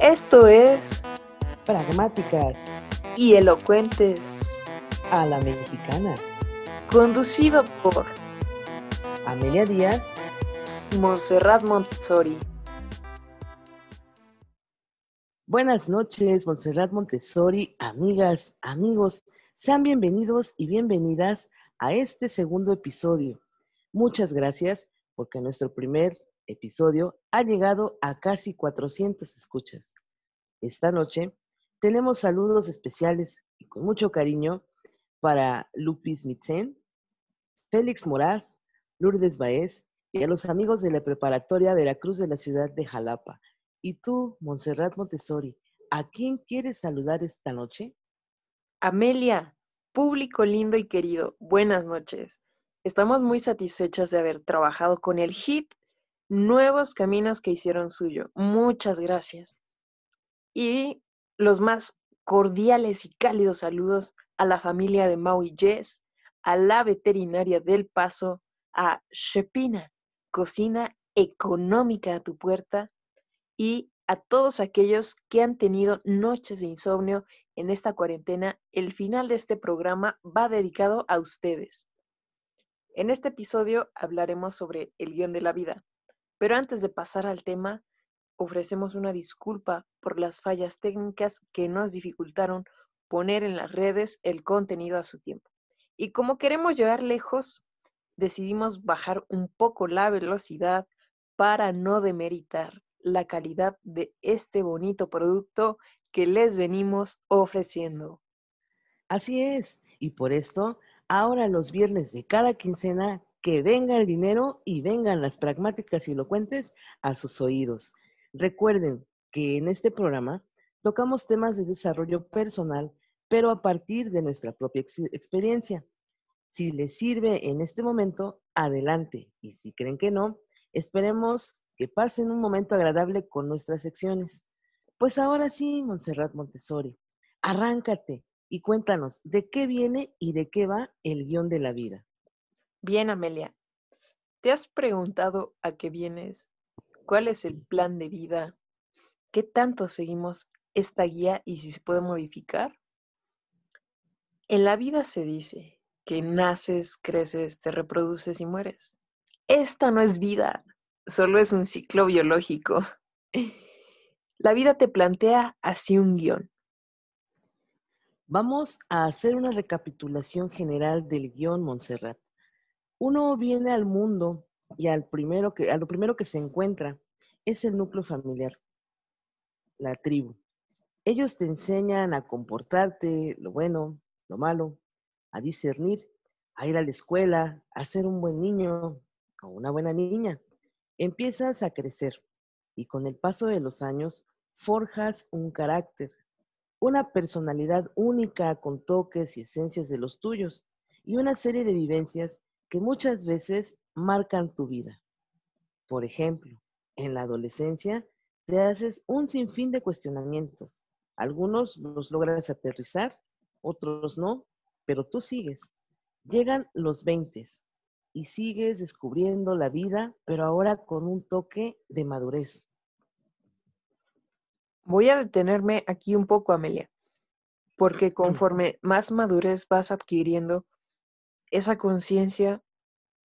Esto es Pragmáticas y elocuentes, a la mexicana. conducido por Amelia Díaz, Montserrat Montessori. buenas noches, Montserrat Montessori, amigas, amigos, sean bienvenidos y bienvenidas a este segundo episodio. Muchas gracias porque nuestro primer episodio ha llegado a casi 400 escuchas. Esta noche tenemos saludos especiales y con mucho cariño para Lupis Mitzen, Félix Moraz, Lourdes Baez y a los amigos de la preparatoria Veracruz de la ciudad de Jalapa. Y tú, Montserrat Montessori, ¿a quién quieres saludar esta noche? Amelia, público lindo y querido, buenas noches. Estamos muy satisfechas de haber trabajado con el hit Nuevos Caminos que hicieron suyo. Muchas gracias. Y los más cordiales y cálidos saludos a la familia de Maui Jess, a la veterinaria del Paso, a Shepina, cocina económica a tu puerta, y a todos aquellos que han tenido noches de insomnio en esta cuarentena. El final de este programa va dedicado a ustedes. En este episodio hablaremos sobre el guion de la vida, pero antes de pasar al tema, ofrecemos una disculpa por las fallas técnicas que nos dificultaron poner en las redes el contenido a su tiempo. Y como queremos llegar lejos, decidimos bajar un poco la velocidad para no demeritar la calidad de este bonito producto que les venimos ofreciendo. Así es, y por esto, ahora los viernes de cada quincena, que venga el dinero y vengan las pragmáticas y elocuentes a sus oídos. Recuerden que en este programa tocamos temas de desarrollo personal, pero a partir de nuestra propia ex- experiencia. Si les sirve en este momento, adelante. Y si creen que no, esperemos que pasen un momento agradable con nuestras secciones. Pues ahora sí, Montserrat Montessori, arráncate y cuéntanos de qué viene y de qué va el guion de la vida. Bien, Amelia, ¿te has preguntado a qué vienes? ¿Cuál es el plan de vida? ¿Qué tanto seguimos esta guía y si se puede modificar? En la vida se dice que naces, creces, te reproduces y mueres. Esta no es vida, solo es un ciclo biológico. La vida te plantea así un guion. Vamos a hacer una recapitulación general del guion Montserrat. Uno viene al mundo y al primero que, a lo primero que se encuentra es el núcleo familiar, la tribu. Ellos te enseñan a comportarte, lo bueno, lo malo, a discernir, a ir a la escuela, a ser un buen niño o una buena niña. Empiezas a crecer y con el paso de los años forjas un carácter, una personalidad única con toques y esencias de los tuyos y una serie de vivencias que muchas veces marcan tu vida. Por ejemplo, en la adolescencia te haces un sinfín de cuestionamientos. Algunos los logras aterrizar, otros no, pero tú sigues. Llegan los 20 y sigues descubriendo la vida, pero ahora con un toque de madurez. Voy a detenerme aquí un poco, Amelia, porque conforme más madurez vas adquiriendo, esa conciencia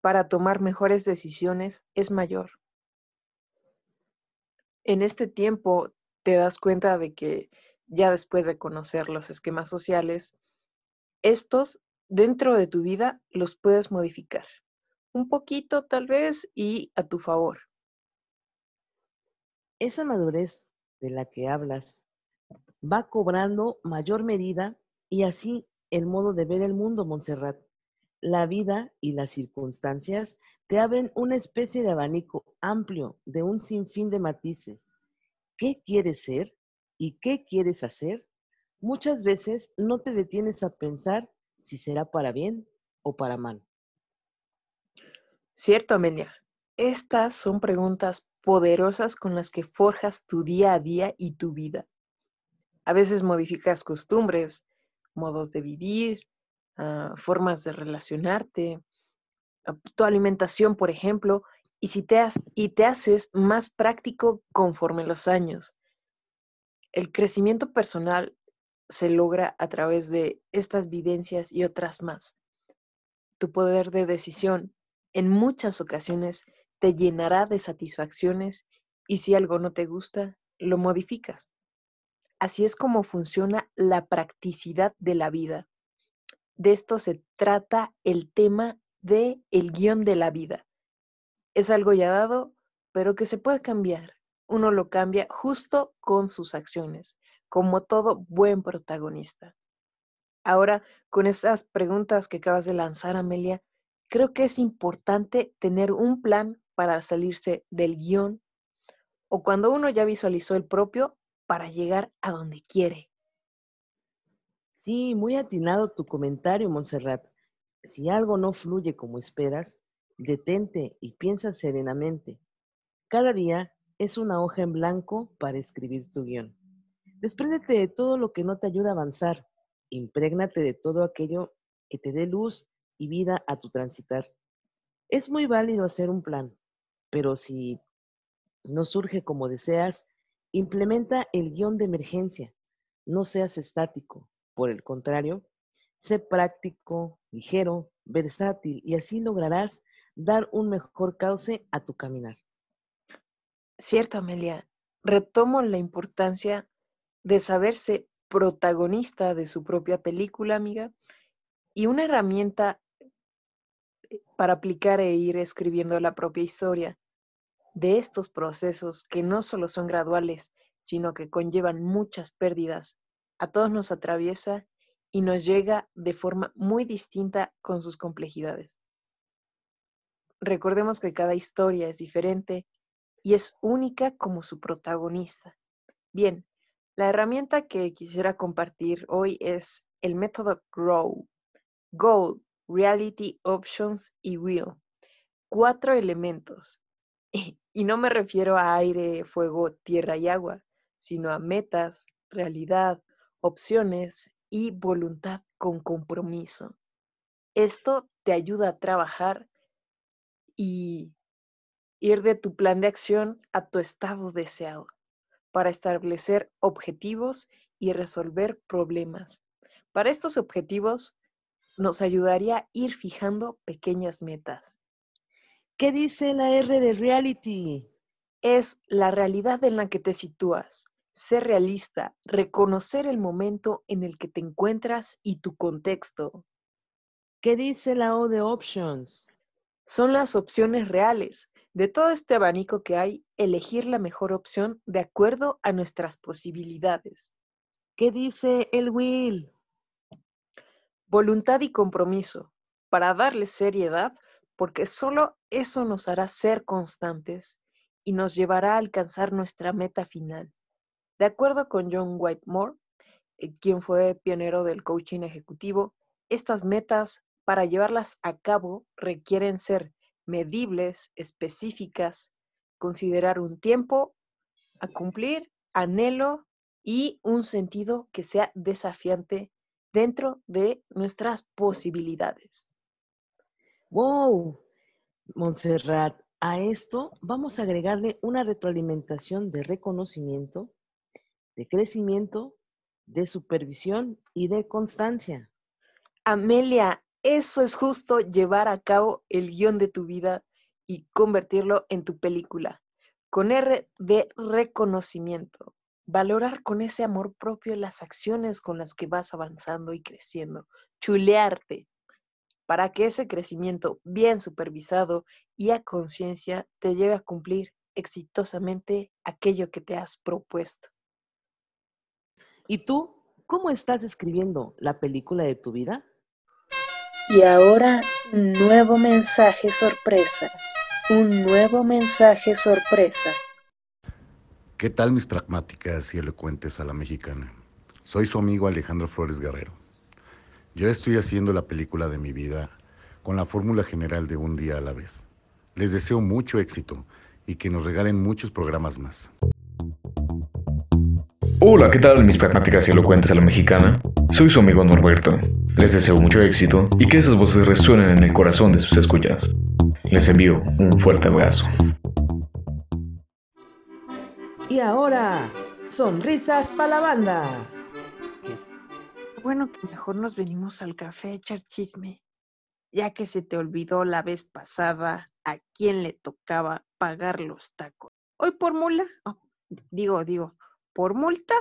para tomar mejores decisiones es mayor. En este tiempo te das cuenta de que ya después de conocer los esquemas sociales, estos dentro de tu vida los puedes modificar. Un poquito tal vez y a tu favor. Esa madurez de la que hablas va cobrando mayor medida y así el modo de ver el mundo, Montserrat. La vida y las circunstancias te abren una especie de abanico amplio de un sinfín de matices. ¿Qué quieres ser y qué quieres hacer? Muchas veces no te detienes a pensar si será para bien o para mal. Cierto, Amelia. Estas son preguntas poderosas con las que forjas tu día a día y tu vida. A veces modificas costumbres, modos de vivir, ah, formas de relacionarte, ah, tu alimentación, por ejemplo, y, si te y te haces más práctico conforme los años. El crecimiento personal se logra a través de estas vivencias y otras más. Tu poder de decisión en muchas ocasiones te llenará de satisfacciones y si algo no te gusta, lo modificas. Así es como funciona la practicidad de la vida. De esto se trata el tema de el guion de la vida. Es algo ya dado, pero que se puede cambiar. Uno lo cambia justo con sus acciones, como todo buen protagonista. Ahora, con estas preguntas que acabas de lanzar, Amelia, creo que es importante tener un plan para salirse del guion o cuando uno ya visualizó el propio para llegar a donde quiere. Sí, muy atinado tu comentario, Montserrat. Si algo no fluye como esperas, detente y piensa serenamente. Cada día es una hoja en blanco para escribir tu guion. Despréndete de todo lo que no te ayuda a avanzar. Imprégnate de todo aquello que te dé luz y vida a tu transitar. Es muy válido hacer un plan, pero si no surge como deseas, implementa el guion de emergencia. No seas estático. Por el contrario, sé práctico, ligero, versátil y así lograrás dar un mejor cauce a tu caminar. Cierto, Amelia. Retomo la importancia de saberse protagonista de su propia película, amiga, y una herramienta eh, para aplicar e ir escribiendo la propia historia de estos procesos que no solo son graduales, sino que conllevan muchas pérdidas, a todos nos atraviesa y nos llega de forma muy distinta con sus complejidades. Recordemos que cada historia es diferente y es única como su protagonista. Bien, la herramienta que quisiera compartir hoy es el método GROW. Goal, Reality, Options y Will. Cuatro elementos. Y no me refiero a aire, fuego, tierra y agua, sino a metas, realidad, opciones y voluntad con compromiso. Esto te ayuda a trabajar y ir de tu plan de acción a tu estado deseado para establecer objetivos y resolver problemas. Para estos objetivos nos ayudaría ir fijando pequeñas metas. ¿Qué dice la R de reality? Es la realidad en la que te sitúas. Ser realista, reconocer el momento en el que te encuentras y tu contexto. ¿Qué dice la O de options? Son las opciones reales, de todo este abanico que hay, elegir la mejor opción de acuerdo a nuestras posibilidades. ¿Qué dice el Will? Voluntad y compromiso, para darle seriedad, porque solo eso nos hará ser constantes y nos llevará a alcanzar nuestra meta final. De acuerdo con John Whitemore, eh, quien fue pionero del coaching ejecutivo, estas metas, para llevarlas a cabo, requieren ser medibles, específicas, considerar un tiempo a cumplir, anhelo y un sentido que sea desafiante dentro de nuestras posibilidades. ¡Wow! Montserrat, a esto vamos a agregarle una retroalimentación de reconocimiento, de crecimiento, de supervisión y de constancia. Amelia, eso es justo llevar a cabo el guion de tu vida y convertirlo en tu película. Con R de reconocimiento. Valorar con ese amor propio las acciones con las que vas avanzando y creciendo. Chulearte. Para que ese crecimiento bien supervisado y a conciencia te lleve a cumplir exitosamente aquello que te has propuesto. ¿Y tú cómo estás escribiendo la película de tu vida? Y ahora, un nuevo mensaje sorpresa. Un nuevo mensaje sorpresa. ¿Qué tal mis pragmáticas y elocuentes a la mexicana? Soy su amigo Alejandro Flores Guerrero. Yo estoy haciendo la película de mi vida con la fórmula general de un día a la vez. Les deseo mucho éxito y que nos regalen muchos programas más. Hola, ¿qué tal mis pragmáticas y elocuentes a la mexicana? Soy su amigo Norberto. Les deseo mucho éxito y que esas voces resuenen en el corazón de sus escuchas. Les envío un fuerte abrazo. Y ahora, Sonrisas para la banda. Bueno, que mejor nos venimos al café a echar chisme, ya que se te olvidó la vez pasada a quién le tocaba pagar los tacos. Hoy por mula, oh, digo, digo, por multa,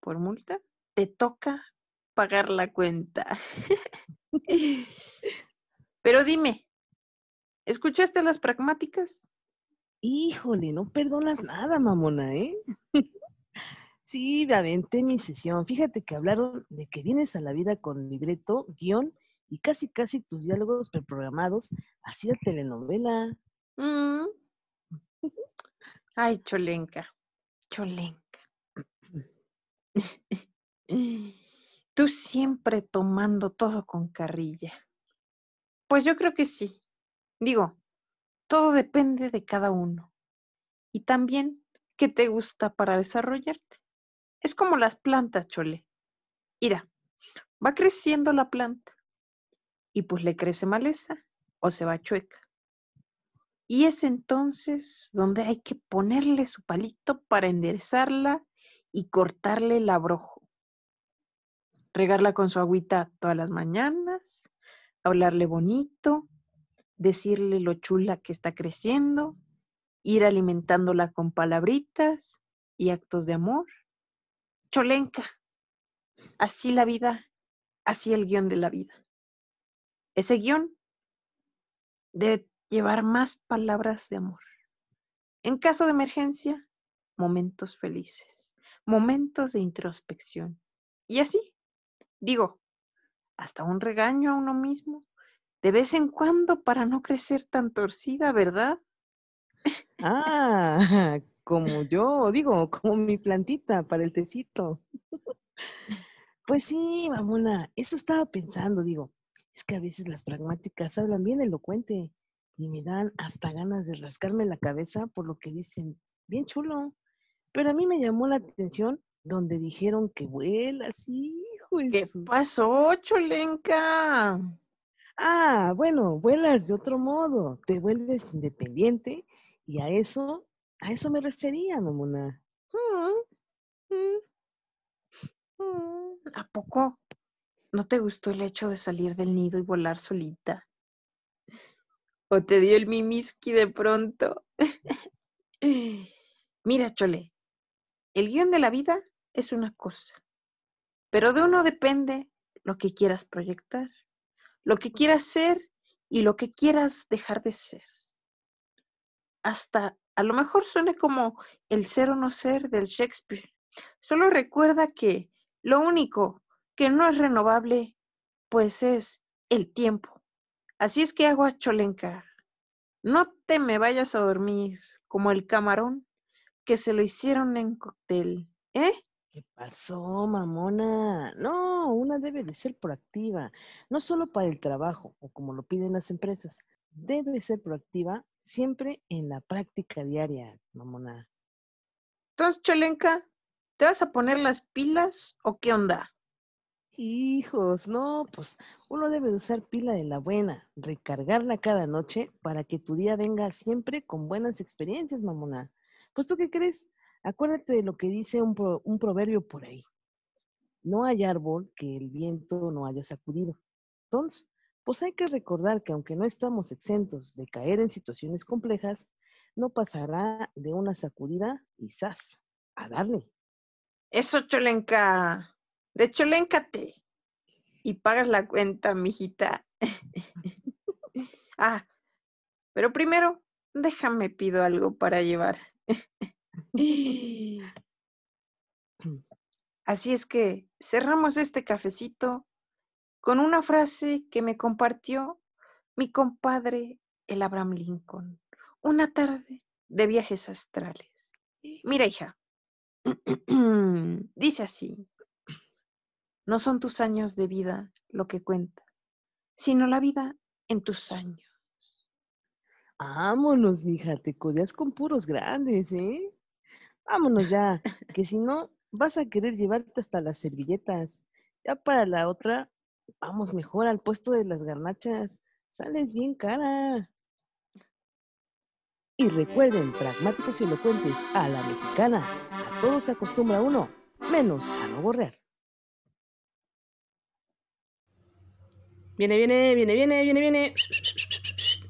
por multa, te toca pagar la cuenta. Pero dime, ¿escuchaste las pragmáticas? Híjole, no perdonas nada, mamona, ¿eh? sí, me aventé mi sesión. Fíjate que hablaron de que vienes a la vida con libreto, guion y casi casi tus diálogos preprogramados, así de telenovela. Mm. Ay, Cholenca, Cholenca. Tú siempre tomando todo con carrilla. Pues yo creo que sí. Digo, todo depende de cada uno. Y también qué te gusta para desarrollarte. Es como las plantas, Chole. Mira, va creciendo la planta y pues le crece maleza o se va chueca. Y es entonces donde hay que ponerle su palito para enderezarla y cortarle el abrojo. Regarla con su agüita todas las mañanas, hablarle bonito, decirle lo chula que está creciendo, ir alimentándola con palabritas y actos de amor. Cholenca, así la vida, así el guion de la vida. Ese guion debe llevar más palabras de amor. En caso de emergencia, momentos felices, momentos de introspección. Y así, digo, hasta un regaño a uno mismo de vez en cuando para no crecer tan torcida, ¿verdad? Ah, como yo, digo, como mi plantita para el tecito. Pues sí, mamona, eso estaba pensando, digo, es que a veces las pragmáticas hablan bien elocuente y me dan hasta ganas de rascarme la cabeza por lo que dicen, bien chulo. Pero a mí me llamó la atención donde dijeron que vuela, sí, hijo. ¿Qué pasó, Cholenca? Ah, bueno, vuelas de otro modo, te vuelves independiente y a eso, a eso me refería, mamona. Mm, mm, mm. ¿A poco no te gustó el hecho de salir del nido y volar solita? ¿O te dio el mimiski de pronto? Mira, Chole, el guion de la vida es una cosa, pero de uno depende lo que quieras proyectar lo que quieras ser y lo que quieras dejar de ser. Hasta a lo mejor suene como el ser o no ser del Shakespeare. Solo recuerda que lo único que no es renovable, pues es el tiempo. Así es que agua cholenca. No te me vayas a dormir como el camarón que se lo hicieron en cóctel, ¿eh? ¿Qué pasó, mamona? No, una debe de ser proactiva, no solo para el trabajo o como lo piden las empresas. Debe ser proactiva siempre en la práctica diaria, mamona. Entonces, Cholenka, ¿te vas a poner las pilas o qué onda? Hijos, no, pues uno debe usar pila de la buena, recargarla cada noche para que tu día venga siempre con buenas experiencias, mamona. Pues tú qué crees? Acuérdate de lo que dice un, proverbio por ahí. No hay árbol que el viento no haya sacudido. Entonces, pues hay que recordar que aunque no estamos exentos de caer en situaciones complejas, no pasará de una sacudida y a darle. Eso, Cholenca. De Cholencate. Y pagas la cuenta, mijita. ah, pero primero, déjame pido algo para llevar. Así es que cerramos este cafecito con una frase que me compartió mi compadre el Abraham Lincoln, una tarde de viajes astrales. Mira, hija, dice así, no son tus años de vida lo que cuenta, sino la vida en tus años. Vámonos, mija, te codeas con puros grandes, ¿eh? Vámonos ya, que si no, vas a querer llevarte hasta las servilletas. Ya para la otra, vamos mejor al puesto de las garnachas. Sales bien cara. Y recuerden, pragmáticos y elocuentes, a la mexicana. A todos se acostumbra uno, menos a no borrar. Viene, viene, viene, viene, viene, viene.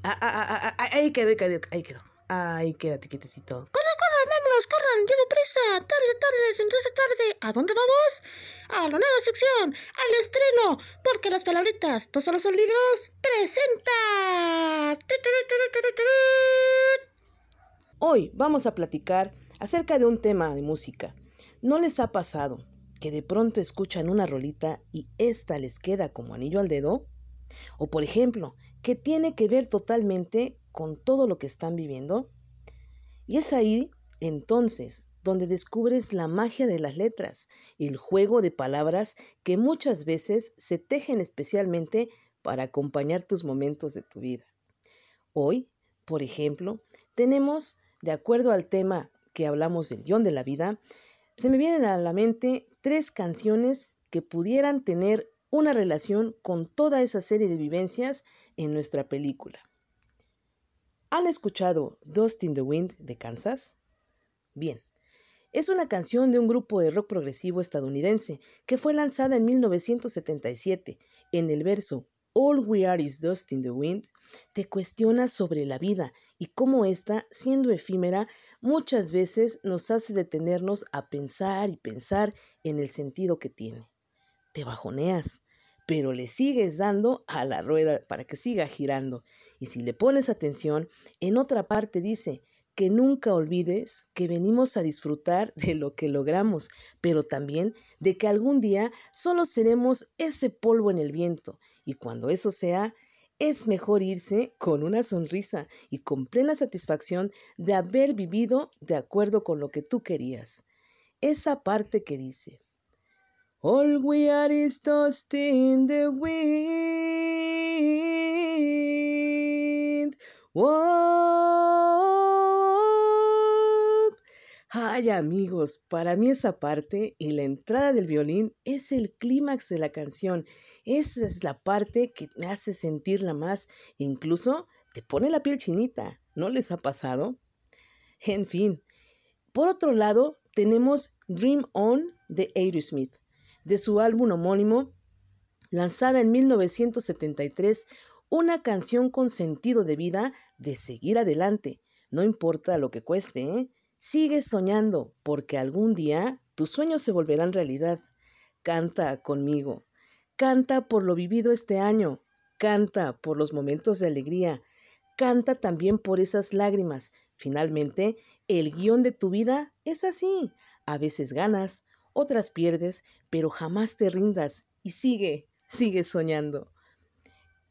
Ah, ah, ah, ah, ahí quedó, ahí quedó, ahí quedó. Ahí quédate quietecito. ¡Corran, corran, vámonos, corran! ¡Llevo prisa! ¡Tarde, tarde, sentarse tarde! ¿A dónde vamos? A la nueva sección, al estreno, porque las palabritas, todos solo son libros, presenta. Hoy vamos a platicar acerca de un tema de música. ¿No les ha pasado que de pronto escuchan una rolita y esta les queda como anillo al dedo? O por ejemplo, que tiene que ver totalmente con todo lo que están viviendo. Y es ahí, entonces, donde descubres la magia de las letras, el juego de palabras que muchas veces se tejen especialmente para acompañar tus momentos de tu vida. Hoy, por ejemplo, tenemos de acuerdo al tema que hablamos del guion de la vida, se me vienen a la mente tres canciones que pudieran tener una relación con toda esa serie de vivencias en nuestra película. ¿Han escuchado Dust in the Wind de Kansas? Bien, es una canción de un grupo de rock progresivo estadounidense que fue lanzada en 1977 en el verso All We Are Is Dust in the Wind, te cuestionas sobre la vida y cómo ésta, siendo efímera, muchas veces nos hace detenernos a pensar y pensar en el sentido que tiene. Te bajoneas, pero le sigues dando a la rueda para que siga girando. Y si le pones atención, en otra parte dice, que nunca olvides que venimos a disfrutar de lo que logramos, pero también de que algún día solo seremos ese polvo en el viento, y cuando eso sea, es mejor irse con una sonrisa y con plena satisfacción de haber vivido de acuerdo con lo que tú querías. Esa parte que dice, All we are is dust in the wind. Ay amigos, para mí esa parte y la entrada del violín es el clímax de la canción. Esa es la parte que me hace sentirla más. Incluso te pone la piel chinita. ¿No les ha pasado? En fin. Por otro lado, tenemos Dream On de Aerosmith, de su álbum homónimo, lanzada en 1973, una canción con sentido de vida de seguir adelante, no importa lo que cueste, ¿eh? Sigue soñando, porque algún día tus sueños se volverán realidad. Canta conmigo. Canta por lo vivido este año. Canta por los momentos de alegría. Canta también por esas lágrimas. Finalmente, el guion de tu vida es así. A veces ganas, otras pierdes, pero jamás te rindas y sigue, sigue soñando.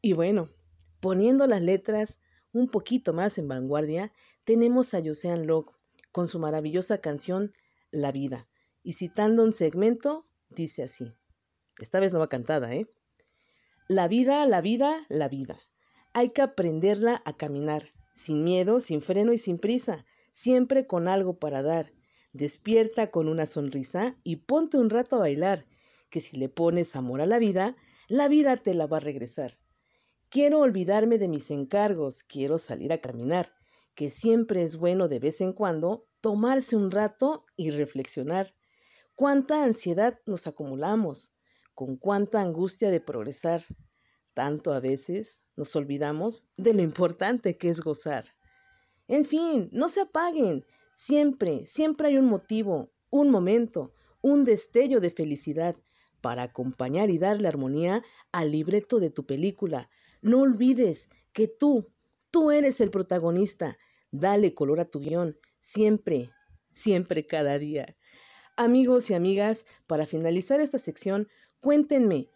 Y bueno, poniendo las letras un poquito más en vanguardia, tenemos a Josean Locke con su maravillosa canción La vida. Y citando un segmento, dice así. Esta vez no va cantada, ¿eh? La vida, la vida, la vida. Hay que aprenderla a caminar, sin miedo, sin freno y sin prisa, siempre con algo para dar. Despierta con una sonrisa y ponte un rato a bailar, que si le pones amor a la vida, la vida te la va a regresar. Quiero olvidarme de mis encargos, quiero salir a caminar, que siempre es bueno de vez en cuando tomarse un rato y reflexionar. Cuánta ansiedad nos acumulamos, con cuánta angustia de progresar. Tanto a veces nos olvidamos de lo importante que es gozar. En fin, no se apaguen. Siempre, siempre hay un motivo, un momento, un destello de felicidad para acompañar y darle armonía al libreto de tu película. No olvides que tú, tú eres el protagonista Dale color a tu guion, siempre, siempre cada día. Amigos y amigas, para finalizar esta sección, cuéntenme,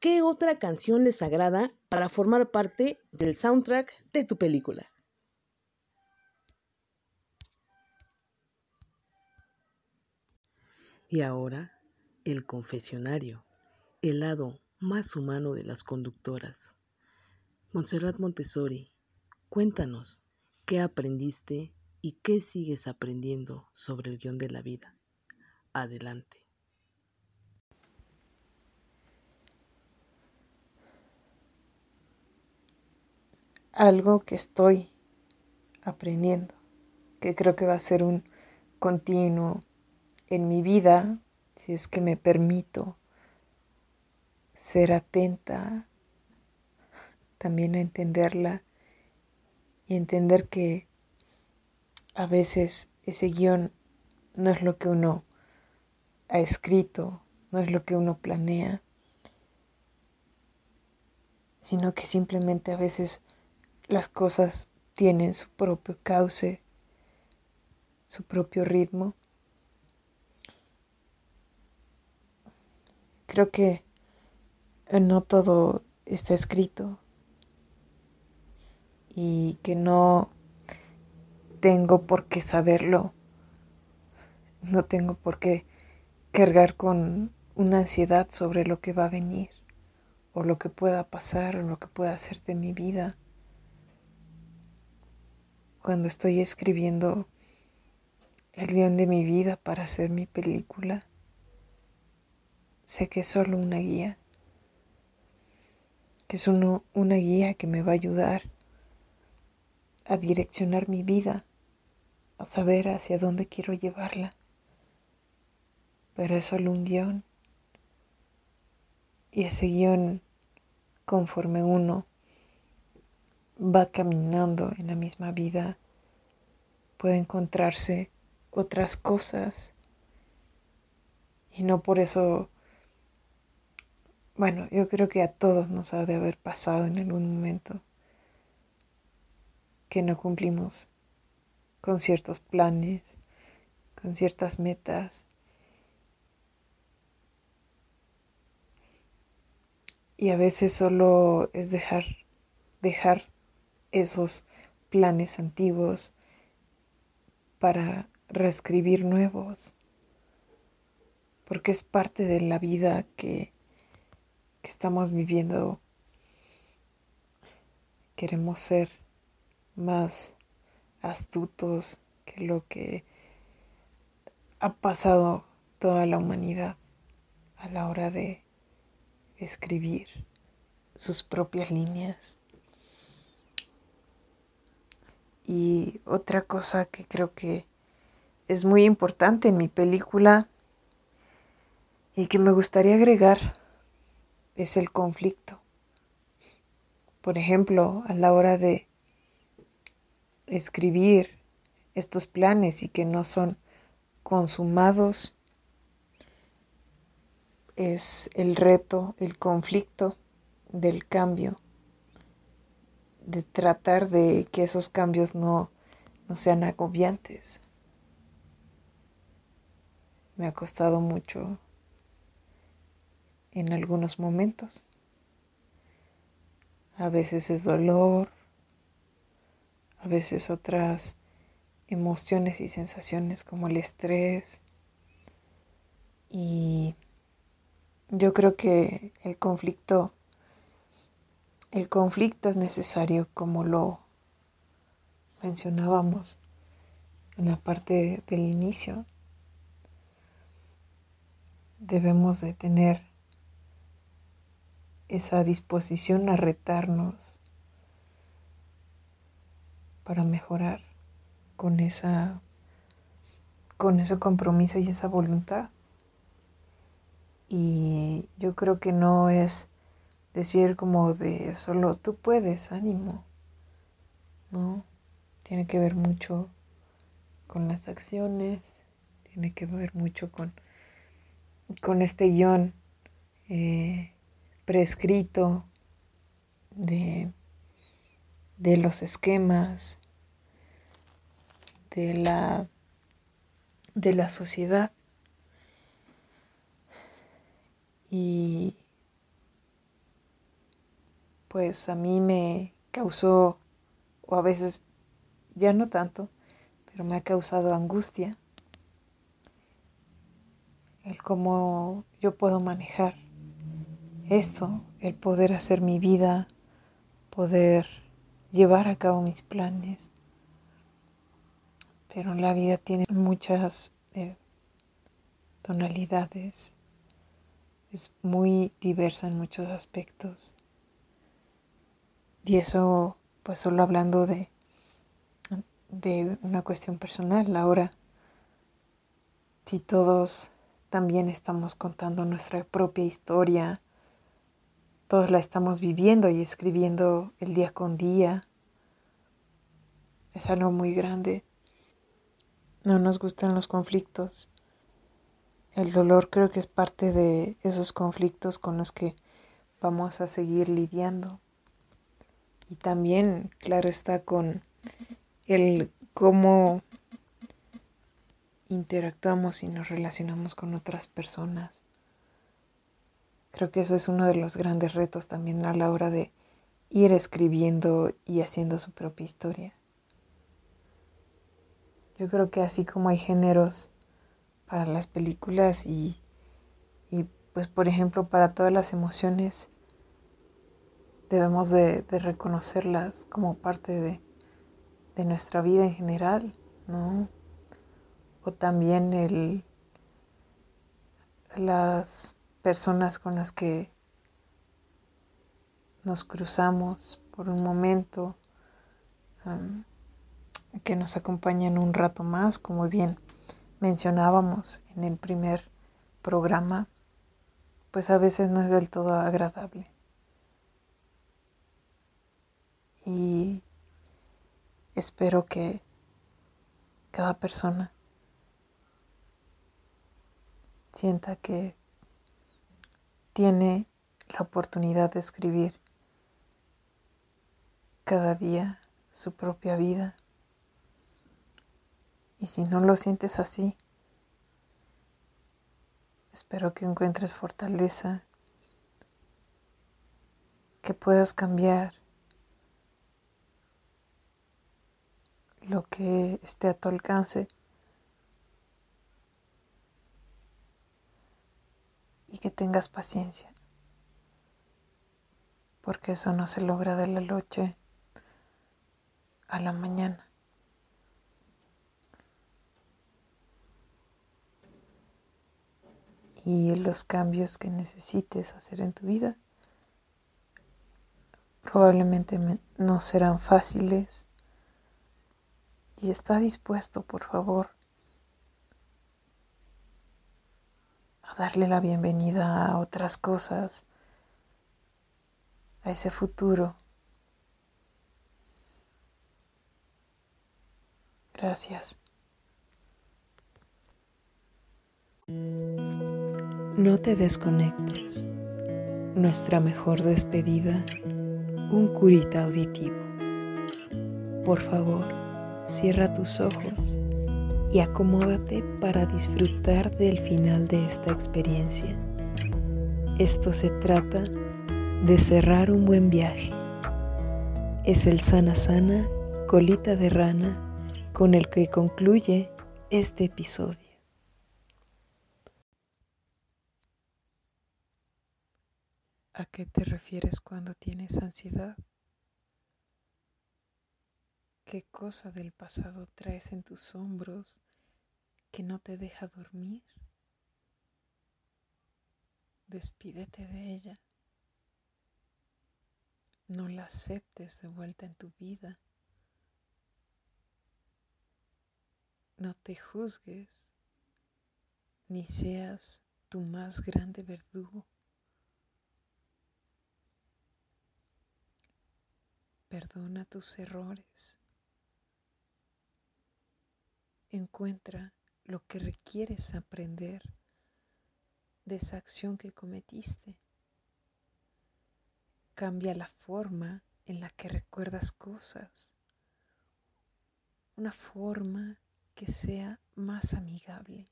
¿qué otra canción les agrada para formar parte del soundtrack de tu película? Y ahora, el confesionario, el lado más humano de las conductoras. Montserrat Montessori, cuéntanos, ¿Qué aprendiste y qué sigues aprendiendo sobre el guion de la vida? Adelante. Algo que estoy aprendiendo que creo que va a ser un continuo en mi vida, si es que me permito ser atenta también a entenderla y entender que a veces ese guion no es lo que uno ha escrito, no es lo que uno planea, sino que simplemente a veces las cosas tienen su propio cauce, su propio ritmo. Creo que no todo está escrito y que no tengo por qué saberlo, no tengo por qué cargar con una ansiedad sobre lo que va a venir o lo que pueda pasar o lo que pueda hacer de mi vida. Cuando estoy escribiendo el guion de mi vida para hacer mi película, sé que es solo una guía, que es uno, una guía que me va a ayudar a direccionar mi vida, a saber hacia dónde quiero llevarla pero es solo un guion. Y ese guion, conforme uno va caminando en la misma vida, puede encontrarse otras cosas. Y no por eso, bueno, yo creo que a todos nos ha de haber pasado en algún momento que no cumplimos con ciertos planes, con ciertas metas, Y a veces solo es dejar, dejar esos planes antiguos para reescribir nuevos, porque es parte de la vida que, que estamos viviendo. Queremos ser más astutos que lo que ha pasado toda la humanidad a la hora de escribir sus propias líneas. Y otra cosa que creo que es muy importante en mi película y que me gustaría agregar es el conflicto. Por ejemplo, a la hora de escribir estos planes y que no son consumados es el reto, el conflicto del cambio, de tratar de que esos cambios no, no sean agobiantes. Me ha costado mucho en algunos momentos. A veces es dolor, a veces otras emociones y sensaciones como el estrés y yo creo que el conflicto, el conflicto es necesario como lo mencionábamos en la parte del inicio. Debemos de tener esa disposición a retarnos para mejorar con esa con ese compromiso y esa voluntad. Y yo creo que no es decir como de solo tú puedes, ánimo. ¿No? Tiene que ver mucho con las acciones, tiene que ver mucho con, con este guion eh, prescrito de, de los esquemas, de la, de la sociedad. y pues a mí me causó, o a veces ya no tanto, pero me ha causado angustia el cómo yo puedo manejar esto, el poder hacer mi vida, poder llevar a cabo mis planes. Pero la vida tiene muchas eh, tonalidades es muy diversa en muchos aspectos. Y eso, pues solo hablando de, de una cuestión personal. Ahora, si todos también estamos contando nuestra propia historia, todos la estamos viviendo y escribiendo el día con día, es algo muy grande. No nos gustan los conflictos. El dolor creo que es parte de esos conflictos con los que vamos a seguir lidiando. Y también, claro está, con el cómo interactuamos y nos relacionamos con otras personas. Creo que eso es uno de los grandes retos también a la hora de ir escribiendo y haciendo su propia historia. Yo creo que así como hay géneros para las películas y, y pues por ejemplo para todas las emociones, debemos de, reconocerlas como parte de, de nuestra vida en general, ¿no? O también el, las personas con las que nos cruzamos por un momento, que nos acompañan un rato más, como bien mencionábamos en el primer programa, pues a veces no es del todo agradable. Y espero que cada persona sienta que tiene la oportunidad de escribir cada día su propia vida. Y si no lo sientes así, espero que encuentres fortaleza, que puedas cambiar lo que esté a tu alcance y que tengas paciencia, porque eso no se logra de la noche a la mañana. Y los cambios que necesites hacer en tu vida probablemente no serán fáciles y está dispuesto, por favor, a darle la bienvenida a otras cosas, a ese futuro. Gracias. No te desconectes. Nuestra mejor despedida, un curita auditivo. Por favor Cierra tus ojos y acomódate para disfrutar del final de esta experiencia. Esto se trata de cerrar un buen viaje. Es el sana sana, colita de rana, con el que concluye este episodio. ¿A qué te refieres cuando tienes ansiedad? ¿Qué cosa del pasado traes en tus hombros que no te deja dormir? Despídete de ella. No la aceptes de vuelta en tu vida. No te juzgues ni seas tu más grande verdugo. Perdona tus errores encuentra lo que requieres aprender de esa acción que cometiste. Cambia la forma en la que recuerdas cosas. Una forma que sea más amigable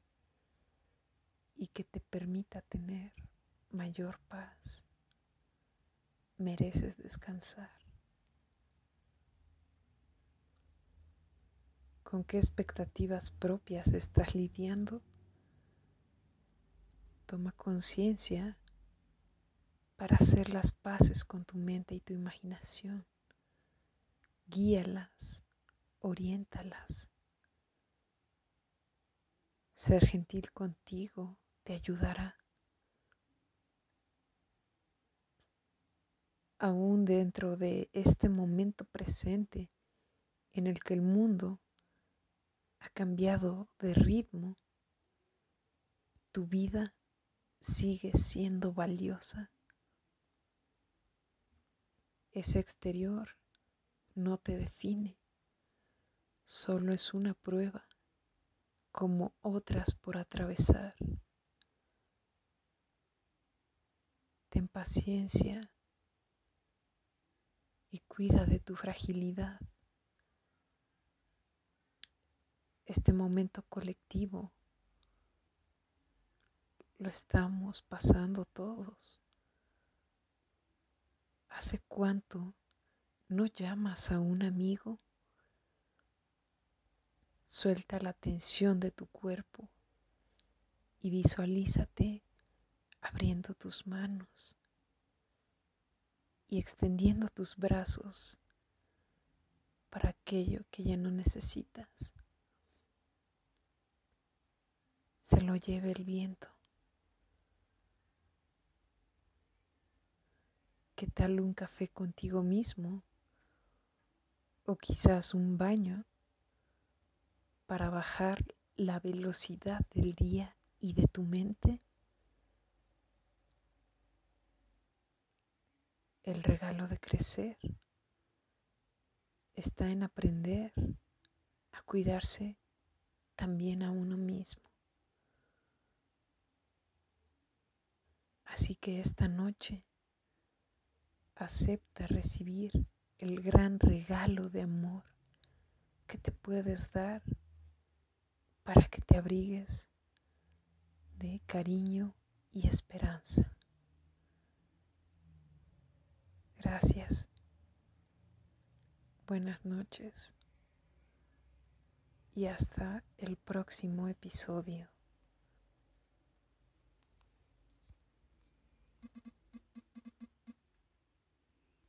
y que te permita tener mayor paz. Mereces descansar. Con qué expectativas propias estás lidiando. Toma conciencia para hacer las paces con tu mente y tu imaginación. Guíalas, oriéntalas. Ser gentil contigo te ayudará. Aún dentro de este momento presente en el que el mundo ha cambiado de ritmo, tu vida sigue siendo valiosa. Ese exterior no te define, solo es una prueba como otras por atravesar. Ten paciencia y cuida de tu fragilidad. Este momento colectivo lo estamos pasando todos. ¿Hace cuánto no llamas a un amigo? Suelta la tensión de tu cuerpo y visualízate abriendo tus manos y extendiendo tus brazos para aquello que ya no necesitas. Se lo lleve el viento. ¿Qué tal un café contigo mismo? O quizás un baño para bajar la velocidad del día y de tu mente. El regalo de crecer está en aprender a cuidarse también a uno mismo. Así que esta noche acepta recibir el gran regalo de amor que te puedes dar para que te abrigues de cariño y esperanza. Gracias. Buenas noches. Y hasta el próximo episodio.